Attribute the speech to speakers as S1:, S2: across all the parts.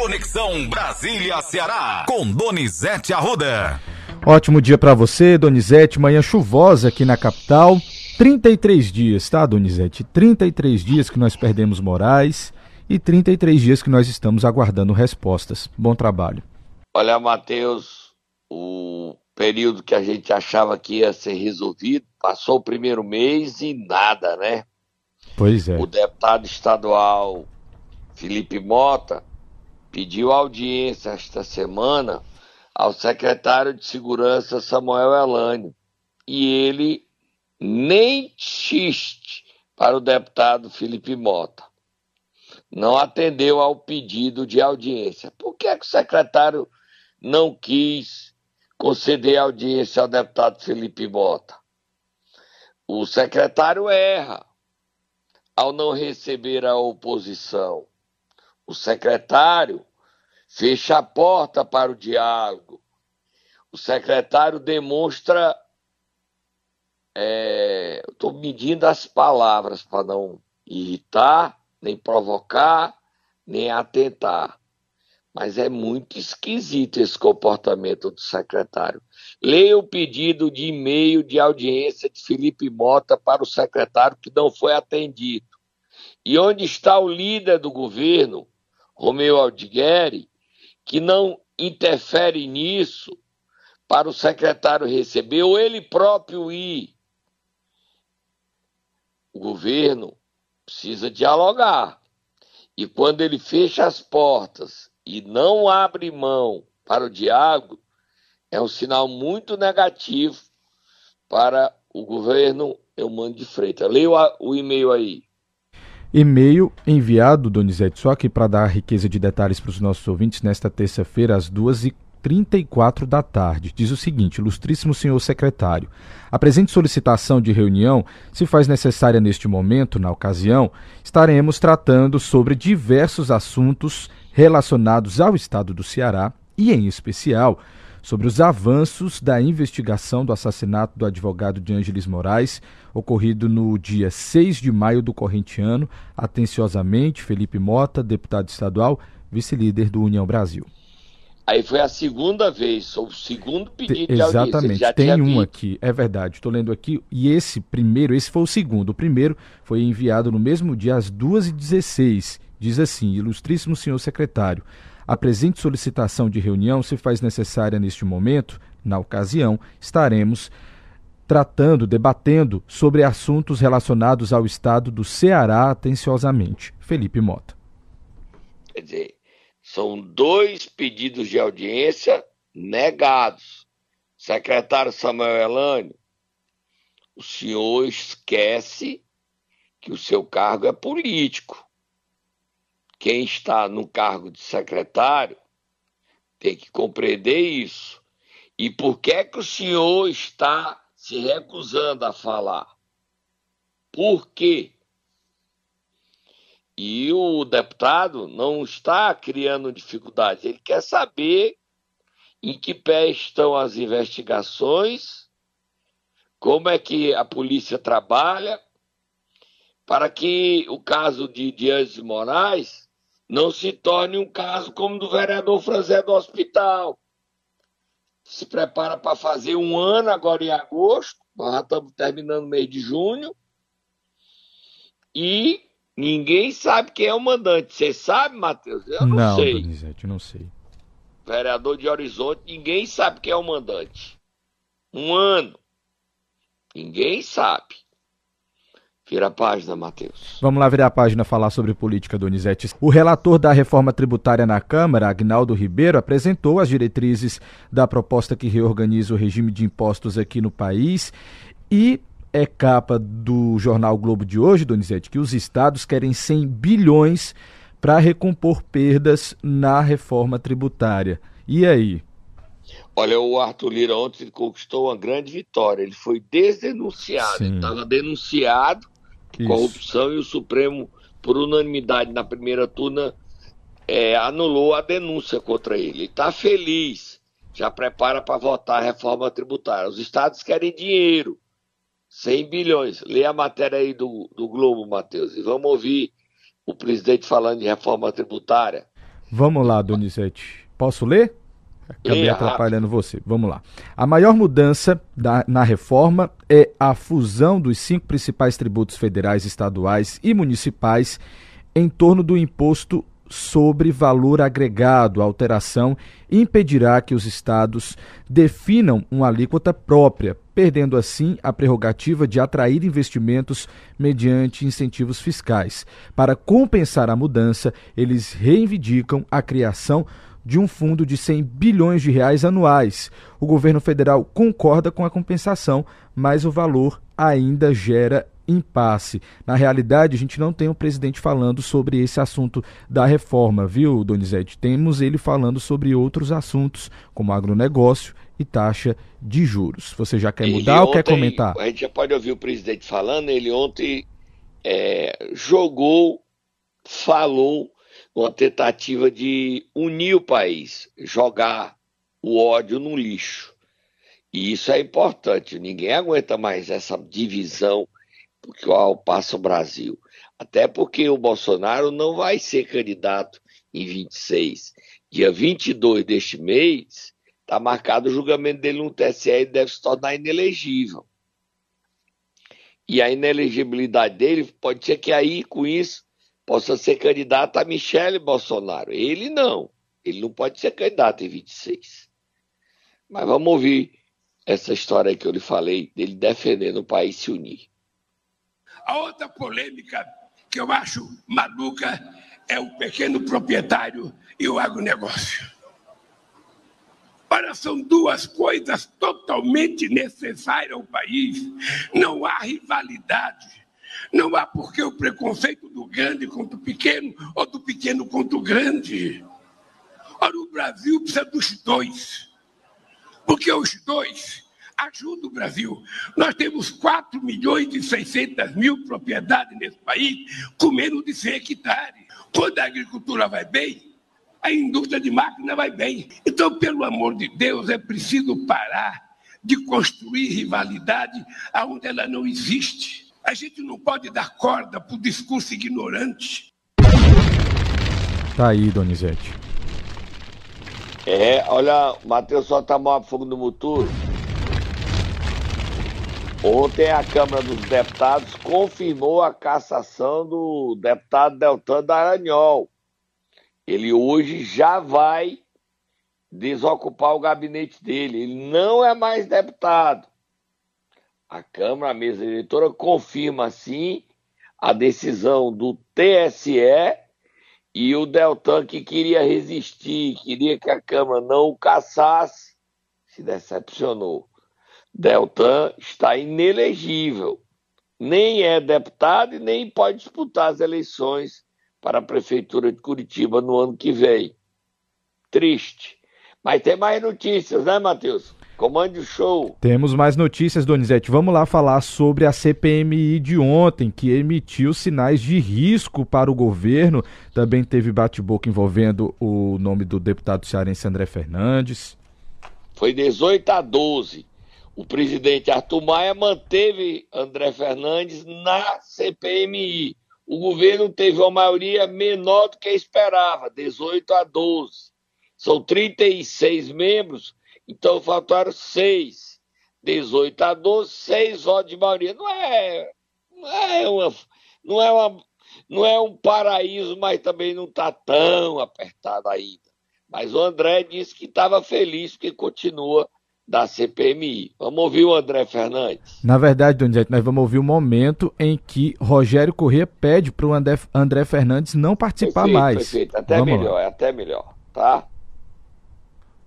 S1: Conexão Brasília-Ceará, com Donizete Arruda.
S2: Ótimo dia para você, Donizete. Manhã chuvosa aqui na capital. 33 dias, tá, Donizete? 33 dias que nós perdemos Moraes e 33 dias que nós estamos aguardando respostas. Bom trabalho.
S3: Olha, Matheus, o período que a gente achava que ia ser resolvido, passou o primeiro mês e nada, né?
S2: Pois é.
S3: O deputado estadual Felipe Mota pediu audiência esta semana ao secretário de Segurança Samuel Elânio e ele nem xiste para o deputado Felipe Mota. Não atendeu ao pedido de audiência. Por que, é que o secretário não quis conceder audiência ao deputado Felipe Mota? O secretário erra ao não receber a oposição o secretário fecha a porta para o diálogo. O secretário demonstra. É, Estou medindo as palavras para não irritar, nem provocar, nem atentar. Mas é muito esquisito esse comportamento do secretário. Leia o pedido de e-mail de audiência de Felipe Mota para o secretário que não foi atendido. E onde está o líder do governo Romeu Aldigueri, que não interfere nisso para o secretário receber ou ele próprio ir. O governo precisa dialogar. E quando ele fecha as portas e não abre mão para o diálogo, é um sinal muito negativo para o governo Eumano de Freitas. Leia o e-mail aí.
S2: E-mail enviado, Donizete, só aqui para dar riqueza de detalhes para os nossos ouvintes, nesta terça-feira, às 2h34 da tarde. Diz o seguinte: Ilustríssimo senhor secretário, a presente solicitação de reunião se faz necessária neste momento, na ocasião, estaremos tratando sobre diversos assuntos relacionados ao estado do Ceará e, em especial, sobre os avanços da investigação do assassinato do advogado de Ângeles Moraes, ocorrido no dia 6 de maio do corrente ano. Atenciosamente, Felipe Mota, deputado estadual, vice-líder do União Brasil.
S3: Aí foi a segunda vez, o segundo pedido
S2: de Exatamente, audiência. tem um aqui, é verdade, estou lendo aqui, e esse primeiro, esse foi o segundo. O primeiro foi enviado no mesmo dia às 2h16. Diz assim, ilustríssimo senhor secretário, a presente solicitação de reunião se faz necessária neste momento, na ocasião, estaremos tratando, debatendo sobre assuntos relacionados ao estado do Ceará atenciosamente. Felipe Mota.
S3: Quer dizer, são dois pedidos de audiência negados. Secretário Samuel Elânio, o senhor esquece que o seu cargo é político quem está no cargo de secretário tem que compreender isso. E por que é que o senhor está se recusando a falar? Por quê? E o deputado não está criando dificuldade, ele quer saber em que pé estão as investigações, como é que a polícia trabalha, para que o caso de Dias Moraes não se torne um caso como do vereador Franzé do Hospital. Se prepara para fazer um ano agora em agosto, nós já estamos terminando o mês de junho, e ninguém sabe quem é o mandante. Você sabe, Matheus? Eu não,
S2: não
S3: sei.
S2: Donizete, não sei.
S3: Vereador de Horizonte, ninguém sabe quem é o mandante. Um ano. Ninguém sabe. Vira a página, Matheus.
S2: Vamos lá virar a página falar sobre política, Donizete. O relator da reforma tributária na Câmara, Agnaldo Ribeiro, apresentou as diretrizes da proposta que reorganiza o regime de impostos aqui no país e é capa do jornal Globo de hoje, Donizete, que os estados querem 100 bilhões para recompor perdas na reforma tributária. E aí?
S3: Olha, o Arthur Lira ontem conquistou uma grande vitória. Ele foi desdenunciado. Estava denunciado corrupção e o Supremo, por unanimidade na primeira turma, é, anulou a denúncia contra ele. Ele está feliz, já prepara para votar a reforma tributária. Os estados querem dinheiro, 100 bilhões. Lê a matéria aí do, do Globo, Matheus, e vamos ouvir o presidente falando de reforma tributária.
S2: Vamos lá, Donizete. Posso ler? Acabei atrapalhando você. Vamos lá. A maior mudança da, na reforma é a fusão dos cinco principais tributos federais, estaduais e municipais em torno do imposto sobre valor agregado. A alteração impedirá que os estados definam uma alíquota própria, perdendo assim a prerrogativa de atrair investimentos mediante incentivos fiscais. Para compensar a mudança, eles reivindicam a criação de um fundo de 100 bilhões de reais anuais. O governo federal concorda com a compensação, mas o valor ainda gera impasse. Na realidade, a gente não tem o um presidente falando sobre esse assunto da reforma, viu, Donizete? Temos ele falando sobre outros assuntos, como agronegócio e taxa de juros. Você já quer mudar ele ou ontem, quer comentar?
S3: A gente já pode ouvir o presidente falando, ele ontem é, jogou, falou uma tentativa de unir o país, jogar o ódio no lixo. E isso é importante. Ninguém aguenta mais essa divisão por qual passa o Brasil. Até porque o Bolsonaro não vai ser candidato em 26. Dia 22 deste mês, está marcado o julgamento dele no TSE e deve se tornar inelegível. E a inelegibilidade dele pode ser que aí, com isso, possa ser candidato a Michele Bolsonaro. Ele não. Ele não pode ser candidato em 26. Mas vamos ouvir essa história que eu lhe falei, dele defendendo o país se unir.
S4: A outra polêmica que eu acho maluca é o pequeno proprietário e o agronegócio. Ora, são duas coisas totalmente necessárias ao país. Não há rivalidade. Não há porque o preconceito do grande contra o pequeno ou do pequeno contra o grande. Ora, o Brasil precisa dos dois. Porque os dois ajuda o Brasil. Nós temos 4 milhões e 600 mil propriedades nesse país com menos de 100 hectares. Quando a agricultura vai bem, a indústria de máquina vai bem. Então, pelo amor de Deus, é preciso parar de construir rivalidade aonde ela não existe. A gente não pode dar corda para o discurso ignorante.
S2: Tá aí, Donizete.
S3: É, olha, o Matheus só tá mal fogo no motor. Ontem a Câmara dos Deputados confirmou a cassação do deputado Deltan Daranhol. Ele hoje já vai desocupar o gabinete dele. Ele não é mais deputado. A Câmara, a mesa diretora, confirma assim a decisão do TSE e o Deltan, que queria resistir, queria que a Câmara não o cassasse, se decepcionou. Deltan está inelegível. Nem é deputado e nem pode disputar as eleições para a Prefeitura de Curitiba no ano que vem. Triste. Mas tem mais notícias, né, Matheus? Comande o show.
S2: Temos mais notícias, Donizete. Vamos lá falar sobre a CPMI de ontem, que emitiu sinais de risco para o governo. Também teve bate-boca envolvendo o nome do deputado cearense André Fernandes.
S3: Foi 18 a 12 o presidente Arthur Maia manteve André Fernandes na CPMI. O governo teve uma maioria menor do que esperava, 18 a 12. São 36 membros, então faltaram seis. 18 a 12, seis votos de maioria. Não é, não é, uma, não é, uma, não é um paraíso, mas também não está tão apertado ainda. Mas o André disse que estava feliz porque continua da CPMI. Vamos ouvir o André Fernandes.
S2: Na verdade, Donizete, nós vamos ouvir o momento em que Rogério Corrêa pede para o André, André Fernandes não participar
S3: perfeito,
S2: mais.
S3: Perfeito, até vamos melhor, lá. é até melhor, tá?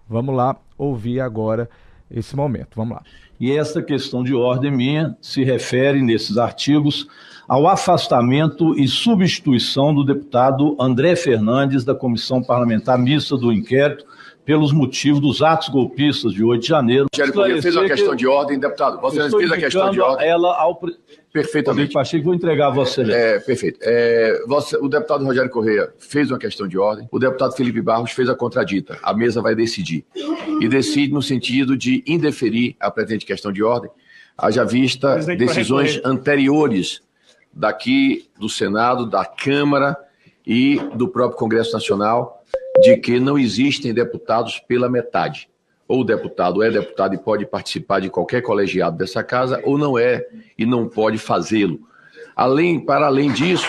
S2: Vamos lá ouvir agora esse momento. Vamos lá.
S5: E essa questão de ordem minha se refere, nesses artigos, ao afastamento e substituição do deputado André Fernandes da Comissão Parlamentar Mista do Inquérito pelos motivos dos atos golpistas de 8 de janeiro.
S6: Rogério fez uma questão de ordem, deputado. Você fez a questão de ordem.
S5: Ela ao
S6: Perfeitamente.
S5: Pacheco, vou entregar a você.
S6: É, perfeito. É, você, o deputado Rogério Correia fez uma questão de ordem, o deputado Felipe Barros fez a contradita. A mesa vai decidir. E decide no sentido de indeferir a pretendente questão de ordem, haja vista decisões anteriores daqui do Senado, da Câmara e do próprio Congresso Nacional de que não existem deputados pela metade. Ou o deputado é deputado e pode participar de qualquer colegiado dessa casa, ou não é e não pode fazê-lo. Além, para além disso,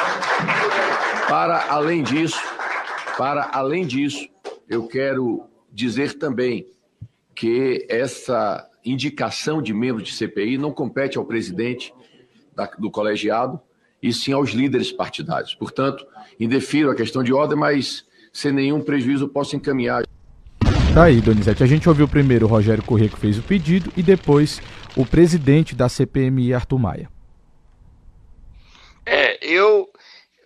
S6: para além disso, para além disso, eu quero dizer também que essa indicação de membros de CPI não compete ao presidente da, do colegiado, e sim aos líderes partidários. Portanto, indefiro a questão de ordem, mas sem nenhum prejuízo posso encaminhar.
S2: Tá aí, Donizete. A gente ouviu primeiro o Rogério Corrêa que fez o pedido e depois o presidente da CPMI, Arthur Maia.
S3: É, eu.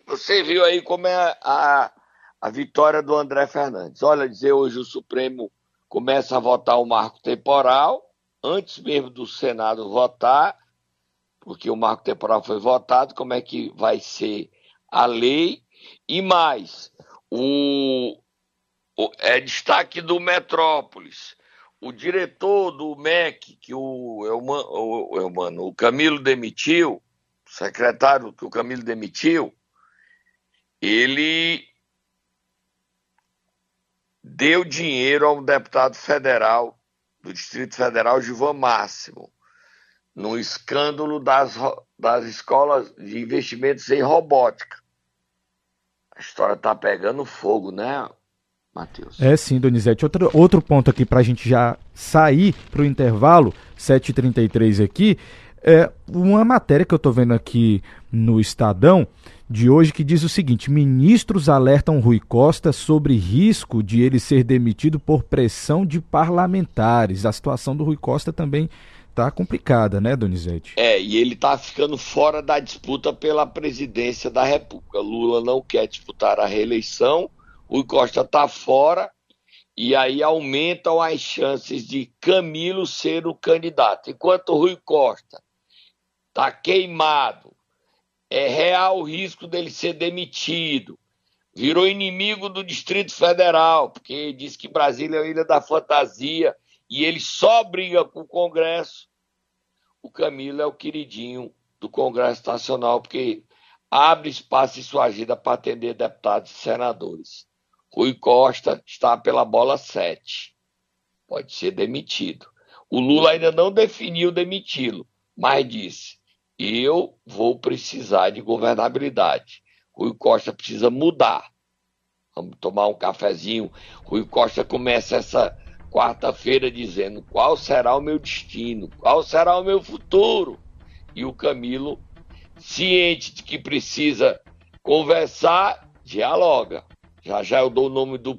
S3: Você viu aí como é a, a, a vitória do André Fernandes. Olha, dizer hoje o Supremo começa a votar o marco temporal, antes mesmo do Senado votar, porque o marco temporal foi votado, como é que vai ser a lei, e mais, o, o é destaque do Metrópolis, o diretor do MEC, que o, Elman, o, Elmano, o Camilo demitiu, o secretário que o Camilo demitiu, ele deu dinheiro a um deputado federal do Distrito Federal, Gilvan Máximo, no escândalo das, das escolas de investimentos em robótica. A história está pegando fogo, né, Matheus?
S2: É sim, Donizete. Outro, outro ponto aqui para a gente já sair para o intervalo, 7h33 aqui, é uma matéria que eu estou vendo aqui no Estadão de hoje que diz o seguinte: ministros alertam Rui Costa sobre risco de ele ser demitido por pressão de parlamentares. A situação do Rui Costa também está complicada, né, Donizete?
S3: É, e ele está ficando fora da disputa pela presidência da República. Lula não quer disputar a reeleição, Rui Costa está fora, e aí aumentam as chances de Camilo ser o candidato. Enquanto Rui Costa está queimado, é real o risco dele ser demitido. Virou inimigo do Distrito Federal, porque diz que Brasília é a ilha da fantasia e ele só briga com o Congresso. O Camilo é o queridinho do Congresso Nacional, porque abre espaço em sua agenda para atender deputados e senadores. Rui Costa está pela bola 7. Pode ser demitido. O Lula ainda não definiu demiti-lo, mas disse: eu vou precisar de governabilidade. Rui Costa precisa mudar. Vamos tomar um cafezinho. Rui Costa começa essa quarta-feira dizendo qual será o meu destino, qual será o meu futuro. E o Camilo, ciente de que precisa conversar, dialoga. Já já eu dou o nome do.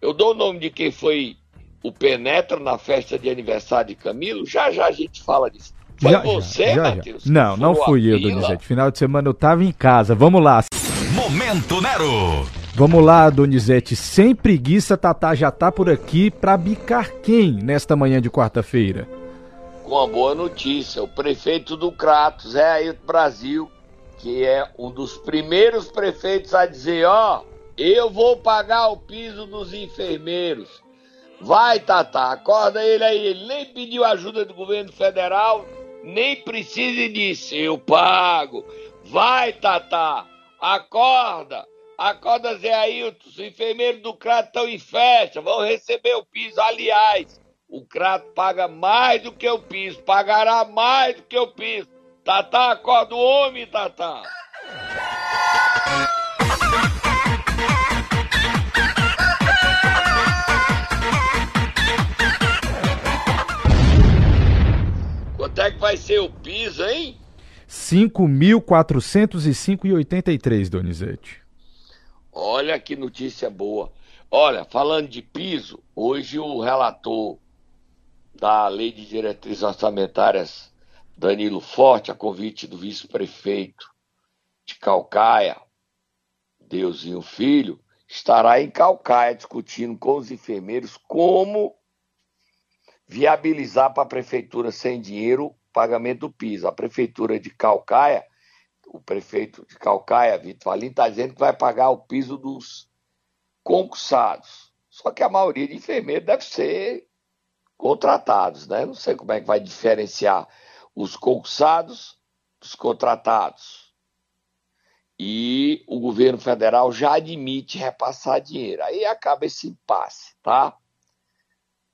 S3: Eu dou o nome de quem foi o Penetra na festa de aniversário de Camilo. Já já a gente fala disso. Foi já, você, já, Matheus?
S2: Não, não fui eu, Donizete. Final de semana eu tava em casa. Vamos lá.
S1: Momento Nero.
S2: Vamos lá, Donizete. Sem preguiça, Tatá já tá por aqui para bicar quem nesta manhã de quarta-feira?
S3: Com uma boa notícia. O prefeito do Crato, Zé Ailton Brasil, que é um dos primeiros prefeitos a dizer, ó, eu vou pagar o piso dos enfermeiros. Vai, Tatá, acorda ele aí. Ele nem pediu ajuda do governo federal, nem precise disso, eu pago. Vai, Tatá, acorda. Acorda, Zé Ailton, os enfermeiros do Crato estão em festa, vão receber o piso. Aliás, o Crato paga mais do que o piso, pagará mais do que o piso. Tatá, acorda o homem, Tatá. Quanto é que vai ser o piso, hein?
S2: 5.405,83, Donizete.
S3: Olha que notícia boa. Olha, falando de piso, hoje o relator da Lei de Diretrizes Orçamentárias, Danilo Forte, a convite do vice-prefeito de Calcaia, Deusinho Filho, estará em Calcaia discutindo com os enfermeiros como viabilizar para a prefeitura sem dinheiro o pagamento do piso. A prefeitura de Calcaia, o prefeito de Calcaia, Vitor Valim, está dizendo que vai pagar o piso dos concursados. Só que a maioria de enfermeiros deve ser contratados, né? Não sei como é que vai diferenciar os concursados dos contratados. e o governo federal já admite repassar dinheiro. Aí acaba esse impasse, tá?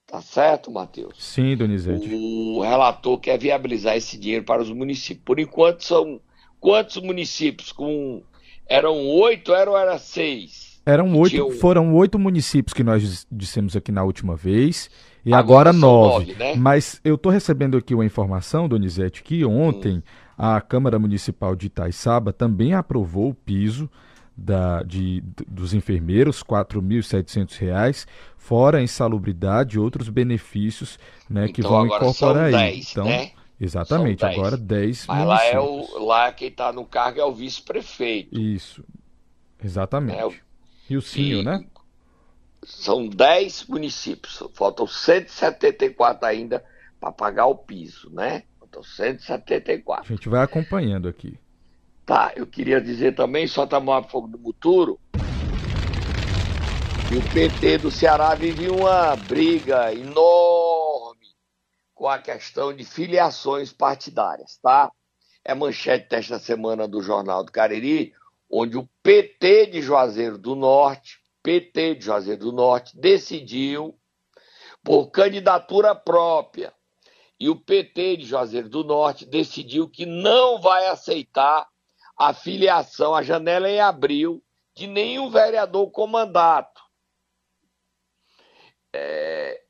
S3: Tá certo, Matheus?
S2: Sim, Donizete.
S3: O relator quer viabilizar esse dinheiro para os municípios. Por enquanto, são quantos municípios? Com Eram oito ou eram seis?
S2: Eram oito, foram oito municípios que nós dissemos aqui na última vez. E agora, agora nove. nove né? Mas eu estou recebendo aqui uma informação, Donizete, que ontem hum. a Câmara Municipal de Itaiçaba também aprovou o piso da, de, dos enfermeiros, R$ 4.700, fora a insalubridade e outros benefícios né, que então, vão incorporar aí. 10, então, né? Exatamente, agora 10
S3: Mas lá, é o, lá quem está no cargo é o vice-prefeito.
S2: Isso, exatamente. É, e o Cinho, né?
S3: São 10 municípios, faltam 174 ainda para pagar o piso, né? Faltam 174.
S2: A gente vai acompanhando aqui.
S3: Tá, eu queria dizer também, só tá maior fogo do Muturo, que o PT do Ceará vive uma briga enorme com a questão de filiações partidárias, tá? É manchete desta semana do Jornal do Cariri, onde o PT de Juazeiro do Norte, PT de Juazeiro do Norte, decidiu por candidatura própria. E o PT de Juazeiro do Norte decidiu que não vai aceitar a filiação, a janela em abril, de nenhum vereador com mandato. É,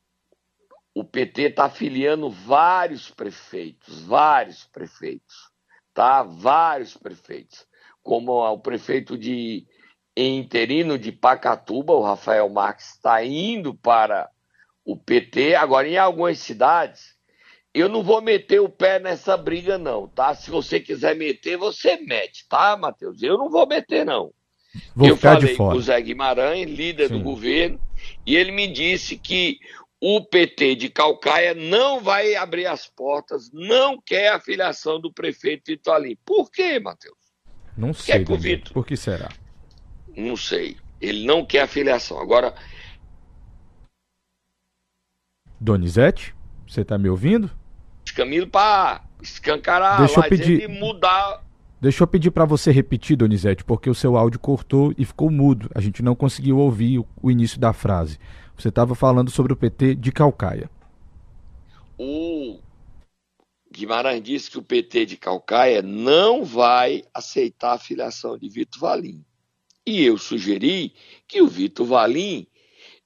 S3: o PT está afiliando vários prefeitos, vários prefeitos, tá? Vários prefeitos, como o prefeito de interino de Pacatuba, o Rafael Marques, está indo para o PT. Agora, em algumas cidades, eu não vou meter o pé nessa briga, não, tá? Se você quiser meter, você mete, tá, Matheus? Eu não vou meter, não.
S2: Vou
S3: eu
S2: falei
S3: com o Zé Guimarães, líder Sim. do governo, e ele me disse que o PT de Calcaia não vai abrir as portas, não quer a filiação do prefeito Vitor Alim. Por quê, Matheus?
S2: Não sei, quer Vitor... Por que será?
S3: Não sei. Ele não quer a filiação. Agora...
S2: Donizete, você está me ouvindo?
S3: Camilo para escancarar
S2: Deixa eu pedir...
S3: mudar.
S2: Deixa eu pedir para você repetir, Donizete, porque o seu áudio cortou e ficou mudo. A gente não conseguiu ouvir o, o início da frase. Você estava falando sobre o PT de Calcaia.
S3: O Guimarães disse que o PT de Calcaia não vai aceitar a filiação de Vitor Valim. E eu sugeri que o Vitor Valim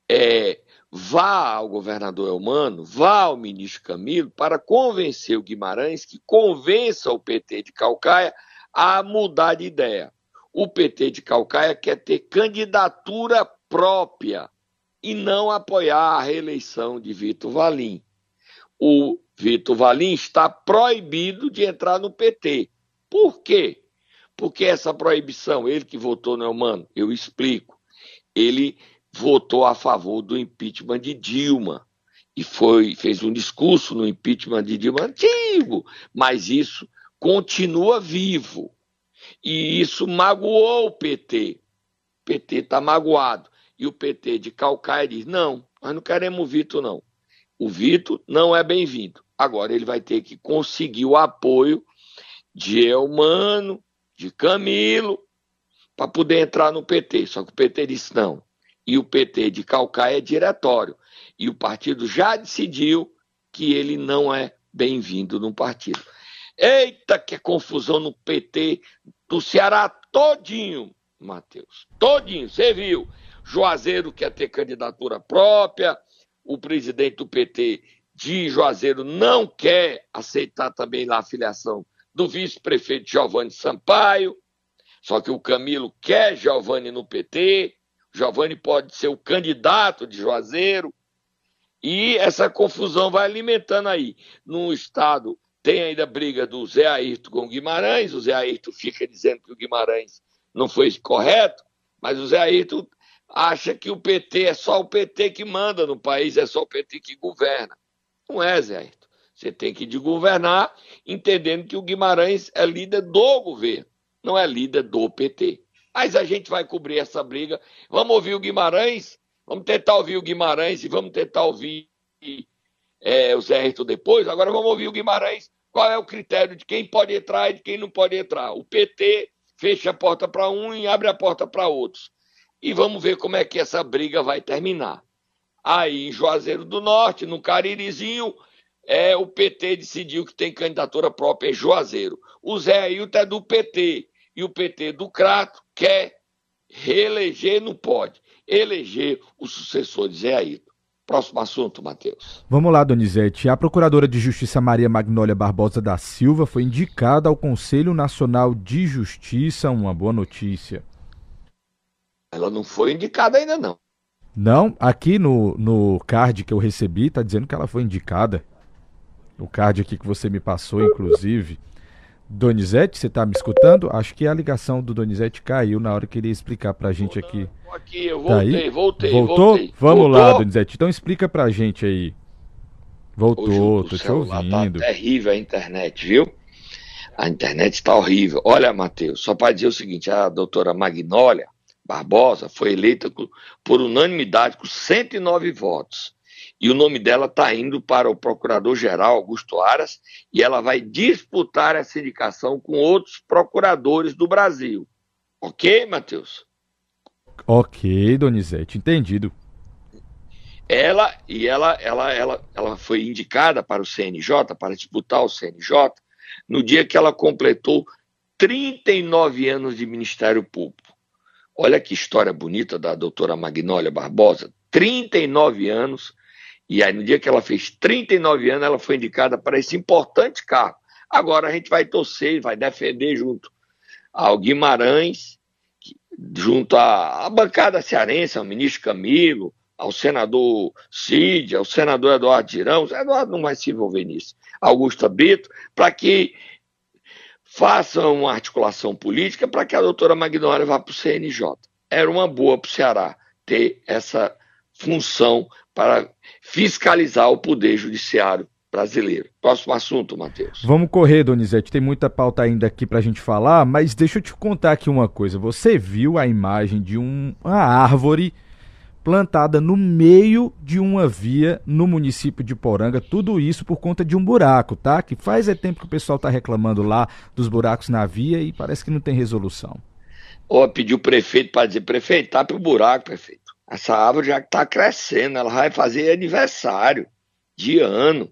S3: é, vá ao governador Elmano, vá ao ministro Camilo, para convencer o Guimarães que convença o PT de Calcaia a mudar de ideia. O PT de Calcaia quer ter candidatura própria e não apoiar a reeleição de Vitor Valim. O Vitor Valim está proibido de entrar no PT. Por quê? Porque essa proibição, ele que votou no Elmano, eu explico. Ele votou a favor do impeachment de Dilma e foi fez um discurso no impeachment de Dilma antigo, mas isso continua vivo. E isso magoou o PT. O PT está magoado. E o PT de Calcaia diz: não, nós não queremos o Vitor, não. O Vitor não é bem-vindo. Agora ele vai ter que conseguir o apoio de Elmano, de Camilo, para poder entrar no PT. Só que o PT disse: não, e o PT de Calcaia é diretório. E o partido já decidiu que ele não é bem-vindo no partido. Eita, que confusão no PT do Ceará todinho, Matheus. Todinho, você viu. Juazeiro quer ter candidatura própria, o presidente do PT de Juazeiro não quer aceitar também lá a filiação do vice-prefeito Giovanni Sampaio, só que o Camilo quer Giovanni no PT, Giovanni pode ser o candidato de Juazeiro. E essa confusão vai alimentando aí. No estado tem ainda a briga do Zé Ayrton com o Guimarães. O Zé Ayrton fica dizendo que o Guimarães não foi correto, mas o Zé Ayrton acha que o PT é só o PT que manda no país, é só o PT que governa. Não é, Zé Ayrton. Você tem que de governar entendendo que o Guimarães é líder do governo, não é líder do PT. Mas a gente vai cobrir essa briga. Vamos ouvir o Guimarães? Vamos tentar ouvir o Guimarães e vamos tentar ouvir é, o Zé Rito depois. Agora vamos ouvir o Guimarães. Qual é o critério de quem pode entrar e de quem não pode entrar? O PT fecha a porta para um e abre a porta para outros. E vamos ver como é que essa briga vai terminar. Aí, em Juazeiro do Norte, no Caririzinho, é, o PT decidiu que tem candidatura própria em Juazeiro. O Zé Ailton é do PT. E o PT do Crato quer reeleger, não pode, eleger o sucessor de Zé Ailton. Próximo assunto, Matheus.
S2: Vamos lá, Donizete. A Procuradora de Justiça Maria Magnólia Barbosa da Silva foi indicada ao Conselho Nacional de Justiça. Uma boa notícia.
S3: Ela não foi indicada ainda, não.
S2: Não, aqui no, no card que eu recebi, tá dizendo que ela foi indicada. O card aqui que você me passou, inclusive. Donizete, você está me escutando? Acho que a ligação do Donizete caiu na hora que ele ia explicar para a gente aqui.
S3: Aqui, eu voltei, tá aí? voltei,
S2: Voltou?
S3: Voltei.
S2: Vamos
S3: Voltou?
S2: lá, Donizete. Então explica para a gente aí. Voltou, tô te
S3: Tá
S2: ouvindo.
S3: terrível a internet, viu? A internet está horrível. Olha, Matheus, só para dizer o seguinte: a doutora Magnólia Barbosa foi eleita por unanimidade com 109 votos. E o nome dela está indo para o procurador-geral Augusto Aras e ela vai disputar essa indicação com outros procuradores do Brasil. Ok, Matheus?
S2: Ok, Donizete, entendido.
S3: Ela e ela, ela, ela, ela foi indicada para o CNJ, para disputar o CNJ, no dia que ela completou 39 anos de Ministério Público. Olha que história bonita da doutora Magnólia Barbosa. 39 anos, e aí no dia que ela fez 39 anos, ela foi indicada para esse importante cargo. Agora a gente vai torcer, vai defender junto ao Guimarães, junto à, bancada cearense, ao ministro Camilo, ao senador Cid, ao senador Eduardo Girão, o Eduardo não vai se envolver nisso, Augusta Brito, para que façam uma articulação política para que a doutora Magnólia vá para o CNJ. Era uma boa para o Ceará ter essa função para fiscalizar o poder judiciário brasileiro. Próximo assunto, Matheus.
S2: Vamos correr, Donizete. Tem muita pauta ainda aqui para a gente falar, mas deixa eu te contar aqui uma coisa. Você viu a imagem de um, uma árvore plantada no meio de uma via no município de Poranga, tudo isso por conta de um buraco, tá? Que faz é tempo que o pessoal tá reclamando lá dos buracos na via e parece que não tem resolução.
S3: Ou pediu o prefeito para dizer, prefeito, tá pro buraco, prefeito. Essa árvore já está crescendo, ela vai fazer aniversário de ano.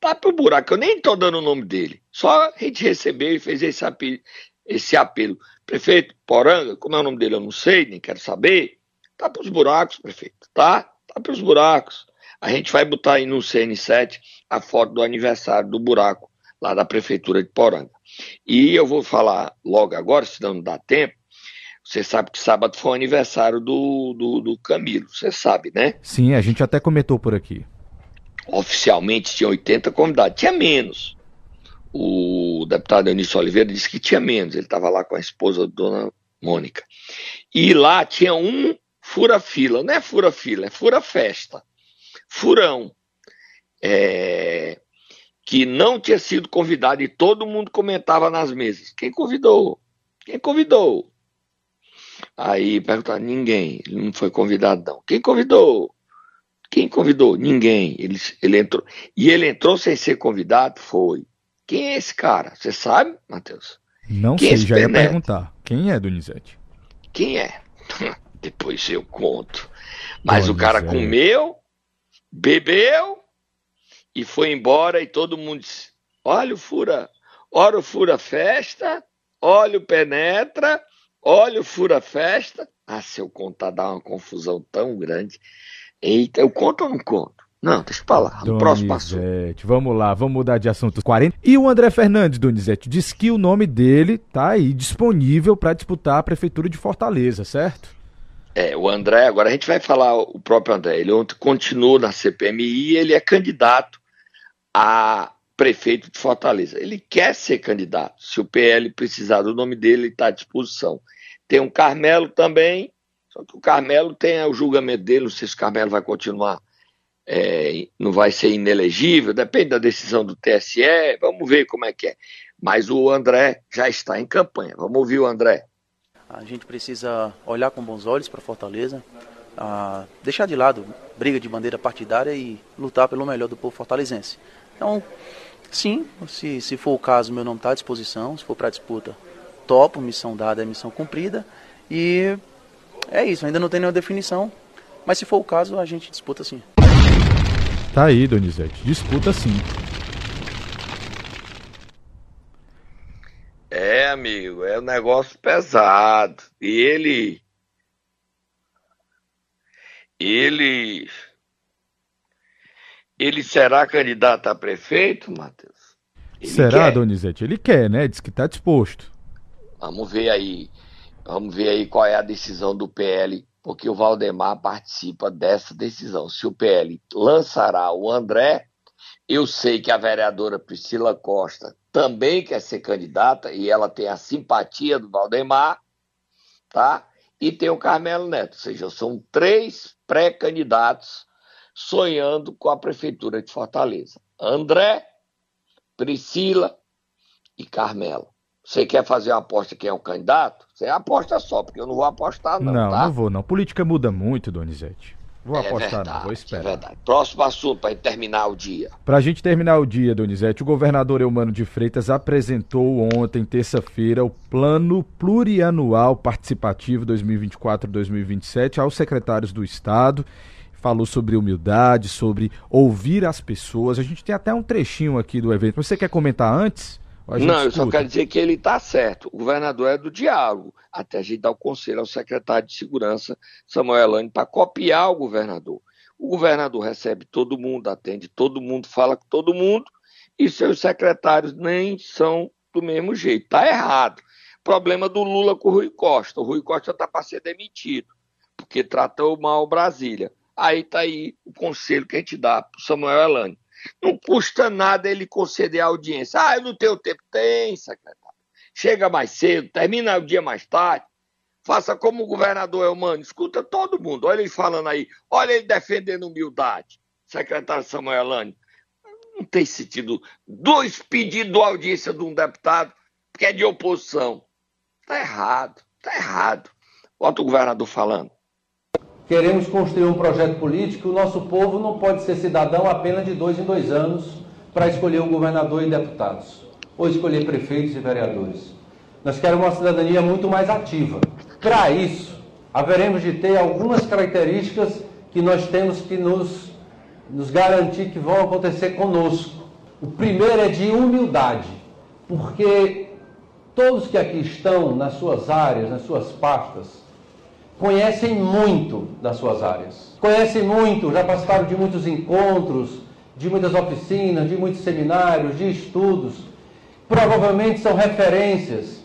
S3: Tá pro buraco, eu nem estou dando o nome dele. Só a gente recebeu e fez esse apelo, esse apelo. Prefeito Poranga, como é o nome dele, eu não sei, nem quero saber. Tá pros buracos, prefeito, tá? Tá pros buracos. A gente vai botar aí no CN7 a foto do aniversário do buraco lá da prefeitura de Poranga. E eu vou falar logo agora, se não dá tempo. Você sabe que sábado foi o aniversário do, do, do Camilo, você sabe, né?
S2: Sim, a gente até comentou por aqui.
S3: Oficialmente tinha 80 convidados, tinha menos. O deputado Eunício Oliveira disse que tinha menos, ele estava lá com a esposa dona Mônica. E lá tinha um fura-fila, não é fura-fila, é fura-festa. Furão. É, que não tinha sido convidado e todo mundo comentava nas mesas. Quem convidou? Quem convidou? Aí perguntaram, ninguém. Ele não foi convidado, não. Quem convidou? Quem convidou? Ninguém. Ele, ele entrou. E ele entrou sem ser convidado? Foi. Quem é esse cara? Você sabe, Matheus?
S2: Não
S3: Quem é
S2: sei,
S3: esse
S2: já ia perguntar. Quem é, Donizete?
S3: Quem é? Depois eu conto. Mas o cara comeu, bebeu e foi embora e todo mundo disse: olha o fura, olha o fura festa, olha o penetra, olha o fura festa. Ah, se eu contar dá uma confusão tão grande. Eita, eu conto ou não conto? Não, deixa pra lá. No próximo assunto.
S2: Vamos lá, vamos mudar de assunto. 40. E o André Fernandes, Donizete, diz que o nome dele tá aí disponível para disputar a prefeitura de Fortaleza, certo?
S3: É, o André, agora a gente vai falar o próprio André. Ele ontem continuou na CPMI ele é candidato a prefeito de Fortaleza. Ele quer ser candidato. Se o PL precisar do nome dele, ele está à disposição. Tem um Carmelo também, só que o Carmelo tem o julgamento dele, não sei se o Carmelo vai continuar, é, não vai ser inelegível, depende da decisão do TSE, vamos ver como é que é. Mas o André já está em campanha. Vamos ouvir o André.
S7: A gente precisa olhar com bons olhos para Fortaleza, deixar de lado briga de bandeira partidária e lutar pelo melhor do povo fortalezense. Então, sim, se, se for o caso, meu nome está à disposição. Se for para disputa, topo, missão dada é missão cumprida. E é isso, ainda não tem nenhuma definição. Mas se for o caso, a gente disputa sim.
S2: Tá aí, Donizete. Disputa sim.
S3: Amigo, é um negócio pesado. E ele. Ele. Ele será candidato a prefeito, Matheus? Ele
S2: Será,
S3: quer.
S2: Donizete? Ele quer, né? Diz que tá disposto.
S3: Vamos ver aí. Vamos ver aí qual é a decisão do PL, porque o Valdemar participa dessa decisão. Se o PL lançará o André, eu sei que a vereadora Priscila Costa também quer ser candidata e ela tem a simpatia do Valdemar, tá? E tem o Carmelo Neto, ou seja, são três pré-candidatos sonhando com a prefeitura de Fortaleza. André, Priscila e Carmelo. Você quer fazer uma aposta quem é o candidato? Você aposta só, porque eu não vou apostar não,
S2: não,
S3: tá?
S2: não vou não. Política muda muito, Donizete. Vou
S3: É
S2: apostar
S3: verdade,
S2: não, vou
S3: É
S2: esperar.
S3: verdade. Próximo assunto para terminar o dia.
S2: Pra gente terminar o dia, Donizete, o governador Eumano de Freitas apresentou ontem, terça-feira, o Plano Plurianual Participativo 2024-2027 aos secretários do Estado. Falou sobre humildade, sobre ouvir as pessoas. A gente tem até um trechinho aqui do evento. Você quer comentar antes?
S3: Não, eu só quero dizer que ele está certo. O governador é do diálogo. Até a gente dar o conselho ao secretário de Segurança, Samuel Elane, para copiar o governador. O governador recebe todo mundo, atende todo mundo, fala com todo mundo, e seus secretários nem são do mesmo jeito. Está errado. Problema do Lula com o Rui Costa. O Rui Costa está para ser demitido, porque tratou mal Brasília. Aí está aí o conselho que a gente dá para o Samuel Elane. Não custa nada ele conceder a audiência. Ah, eu não tenho tempo. Tem, secretário. Chega mais cedo, termina o dia mais tarde. Faça como o governador Elmano, escuta todo mundo. Olha ele falando aí, olha ele defendendo humildade. Secretário Samuel Elane. Não tem sentido. Dois pedidos de audiência de um deputado, que é de oposição. Está errado, está errado. Bota o governador falando.
S8: Queremos construir um projeto político. O nosso povo não pode ser cidadão apenas de dois em dois anos para escolher um governador e deputados, ou escolher prefeitos e vereadores. Nós queremos uma cidadania muito mais ativa. Para isso, haveremos de ter algumas características que nós temos que nos, nos garantir que vão acontecer conosco. O primeiro é de humildade, porque todos que aqui estão nas suas áreas, nas suas pastas, conhecem muito das suas áreas. Conhecem muito, já participaram de muitos encontros, de muitas oficinas, de muitos seminários, de estudos. Provavelmente são referências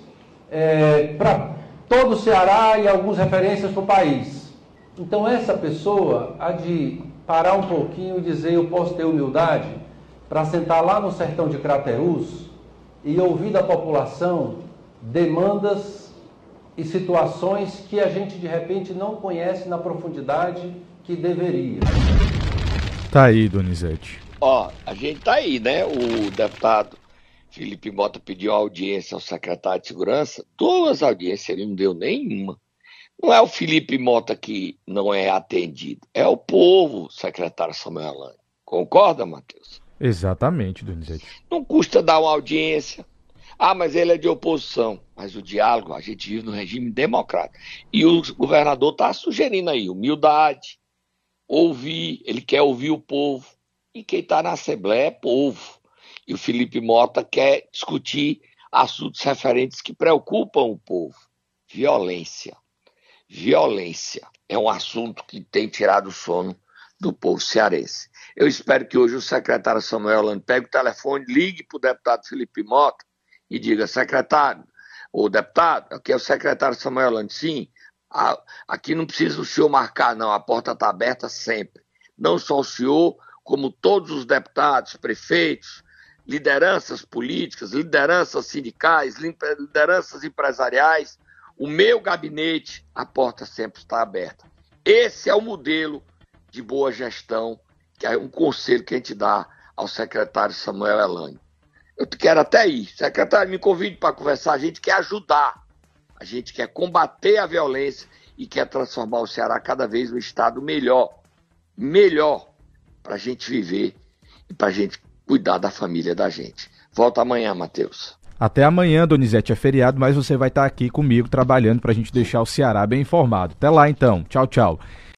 S8: para todo o Ceará e algumas referências para o país. Então essa pessoa há de parar um pouquinho e dizer eu posso ter humildade para sentar lá no sertão de Craterus e ouvir da população demandas e situações que a gente de repente não conhece na profundidade que deveria.
S2: Tá aí, Donizete.
S3: Ó, a gente tá aí, né? O deputado Felipe Mota pediu audiência ao secretário de Segurança, duas audiências, ele não deu nenhuma. Não é o Felipe Mota que não é atendido, é o povo, secretário Samuel Alane. Concorda, Matheus?
S2: Exatamente, Donizete.
S3: Não custa dar uma audiência. Ah, mas ele é de oposição. Mas o diálogo, a gente vive no regime democrático. E o governador está sugerindo aí humildade, ouvir, ele quer ouvir o povo. E quem está na Assembleia é povo. E o Felipe Mota quer discutir assuntos referentes que preocupam o povo. Violência. Violência é um assunto que tem tirado o sono do povo cearense. Eu espero que hoje o secretário Samuel Holanda pegue o telefone, ligue para o deputado Felipe Mota e diga, secretário, ou deputado, aqui é o secretário Samuel a- aqui não precisa o senhor marcar, não, a porta está aberta sempre. Não só o senhor, como todos os deputados, prefeitos, lideranças políticas, lideranças sindicais, lider- lideranças empresariais, o meu gabinete, a porta sempre está aberta. Esse é o modelo de boa gestão, que é um conselho que a gente dá ao secretário Samuel Elane. Eu quero até ir. Secretário, me convide para conversar. A gente quer ajudar. A gente quer combater a violência e quer transformar o Ceará cada vez um estado melhor. Melhor para a gente viver e para a gente cuidar da família da gente. Volta amanhã, Matheus.
S2: Até amanhã, Donizete, é feriado, mas você vai estar aqui comigo trabalhando para a gente deixar o Ceará bem informado. Até lá então. Tchau, tchau.